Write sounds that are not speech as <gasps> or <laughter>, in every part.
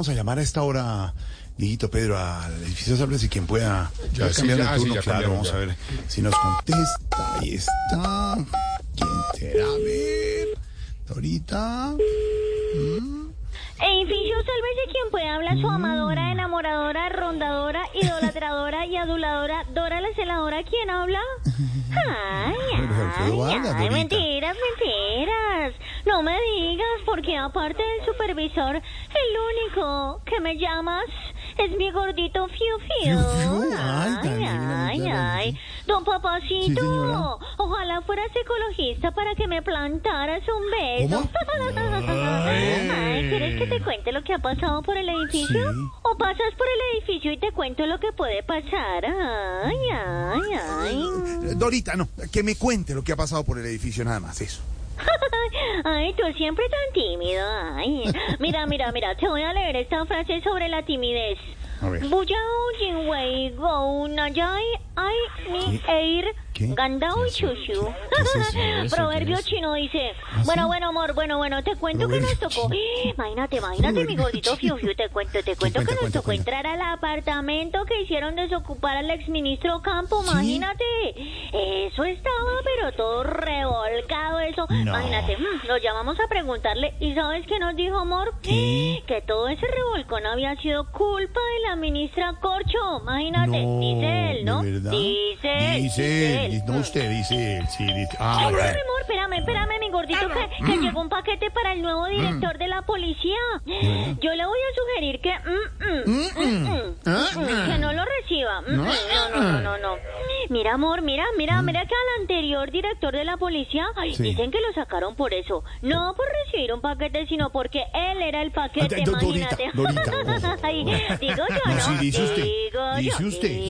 Vamos a llamar a esta hora, Dieguito Pedro, al edificio Salves y quien pueda. Ya, Ya sí, sí, turno, ya claro. cambiaron, Vamos ya. a ver si nos contesta. Ahí está. ¿Quién será? A ver. Dorita. Edificio Sálvese quien pueda hablar su amadora, enamoradora, rondadora, idolatradora y aduladora, Dora la celadora, ¿quién habla? <laughs> Ay, ay, ay, mentiras, mentiras. No me digas, porque aparte del supervisor, el único que me llamas es mi gordito Fiu Fiu. Fiu ay, Ay, ay, ay. Don Sí, Papacito, señora. ojalá fueras ecologista para que me plantaras un beso. Ay, ¿quieres que te cuente lo que ha pasado por el edificio? Sí. ¿O pasas por el edificio y te cuento lo que puede pasar? Ay, ay, ay. Dorita, no. Que me cuente lo que ha pasado por el edificio, nada más. Eso. Ay, tú siempre tan tímido. Ay. Mira, mira, mira, te voy a leer esta frase sobre la timidez. A ver. Buyao jinwei go nayai ai ni eir ¿Qué? gandao chushu. es <laughs> eso? Proverbio ¿Qué es? chino dice. ¿Ah, Bueno, sí? bueno, amor, bueno, bueno, te cuento que nos tocó. <gasps> Imagínate, imagínate, mi gordito. Fiu Fiu, te cuento, te cuento cuenta, que nos cuenta, tocó cuenta. entrar al apartamento que hicieron desocupar al exministro Campo, imagínate. Eso estaba, pero todo revolcado, eso. Imagínate, mm, lo llamamos a preguntarle, ¿y sabes qué nos dijo, amor? ¿Qué? <gasps> Que todo ese revolcón había sido culpa de la ministra Corcho, imagínate. No, dice él, ¿no? ¿de verdad? Dice él. Dice él. No usted, dice él. Sí, dice. Ah, Ay, no, bueno. mi amor, espérame, espérame, mi gordito, que, que llegó un paquete para el nuevo director de la policía. Yo le voy a sugerir que... mm, mm, mm, mm, Ah, mm, que no lo reciba. Mm, mm, No, no, no, no, no. Mira, amor, mira, mira, mira que al anterior director de la policía ay, Sí. dicen que lo sacaron por eso. No por recibir un paquete, sino porque él era el paquete, Ah, do- Dorita, imagínate. Dorita, ojo. <laughs> Ay, digo yo, No, ¿no? sí, dice usted, Digo dice yo, usted.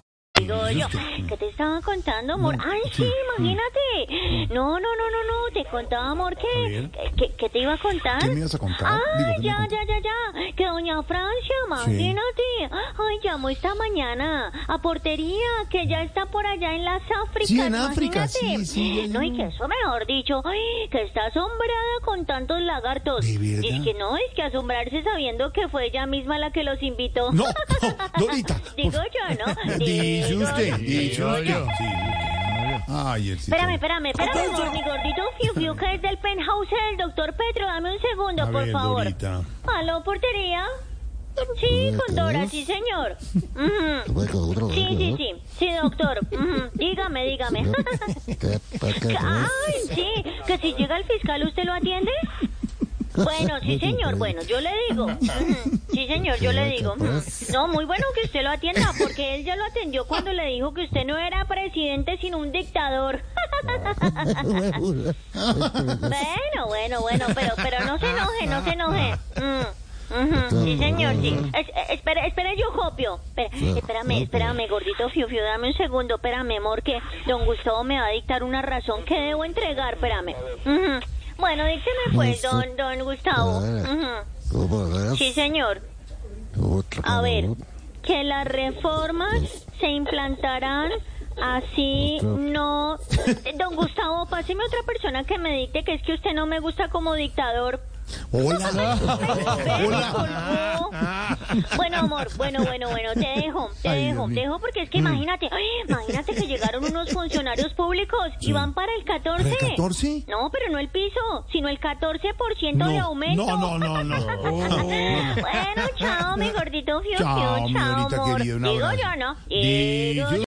Digo yo, ¿qué te estaba contando, amor? Ay, sí, imagínate. No, no, no, no, no, te contaba, amor, que, que, que te iba a contar. ¿Qué me ibas a contar? Ay, Digo, ¿qué me ya, ya, ya, ya, que doña Francia, imagínate. Ay, llamó esta mañana a portería, que ya está por allá en las Áfricas, Sí, en África, sí, sí. No, y que eso, mejor dicho, ay, que está asombrada con tantos lagartos. ¿De verdad? Y es que no, es que asombrarse sabiendo que fue ella misma la que los invitó. No, no, Dorita. Digo yo, ¿no? Dice Digo usted, Digo yo. Sí, Ay, el Espérame, espérame, espérame, mi gordito Fiu Fiu, que es del penthouse del doctor Petro. Dame un segundo, A por ver, favor. Dorita. ¿Aló, portería? Sí, con Dora, sí, señor. Ujú. Sí, sí, sí. Sí, doctor. Ujú. Dígame, dígame. <laughs> <laughs> Ay, sí. Que si llega el fiscal, ¿usted lo atiende? Bueno, sí, señor. Bueno, yo le digo. <laughs> Sí, señor, yo le digo. No, muy bueno que usted lo atienda, porque él ya lo atendió cuando le dijo que usted no era presidente, sino un dictador. <laughs> Bueno, bueno, bueno, pero, pero no se enoje, no se enoje. Mm, Sí, señor, sí. Es- eh, espere, espere, yo copio. Espera, espérame, espérame, gordito Fiu Fiu, dame un segundo. Espérame, amor, que don Gustavo me va a dictar una razón que debo entregar. Espérame. Ujú. Bueno, dícteme pues, don, don Gustavo. Sí, señor. A ver, que las reformas se implantarán así no... Eh, Don Gustavo, páseme otra persona que me dicte que es que usted no me gusta como dictador. Hola. Hola. Bueno, amor, bueno, bueno, bueno, te dejo, te Ay, dejo, te dejo porque es que imagínate, ay, imagínate que llegaron unos funcionarios públicos y van para el 14. ¿Para el 14? No, pero no el piso, sino el 14% de No, aumento. no, no, no, no. <laughs> bueno, chao, mi gordito fiu Chao, mi amor. querido, un Digo yo, ¿no? Digo Digo-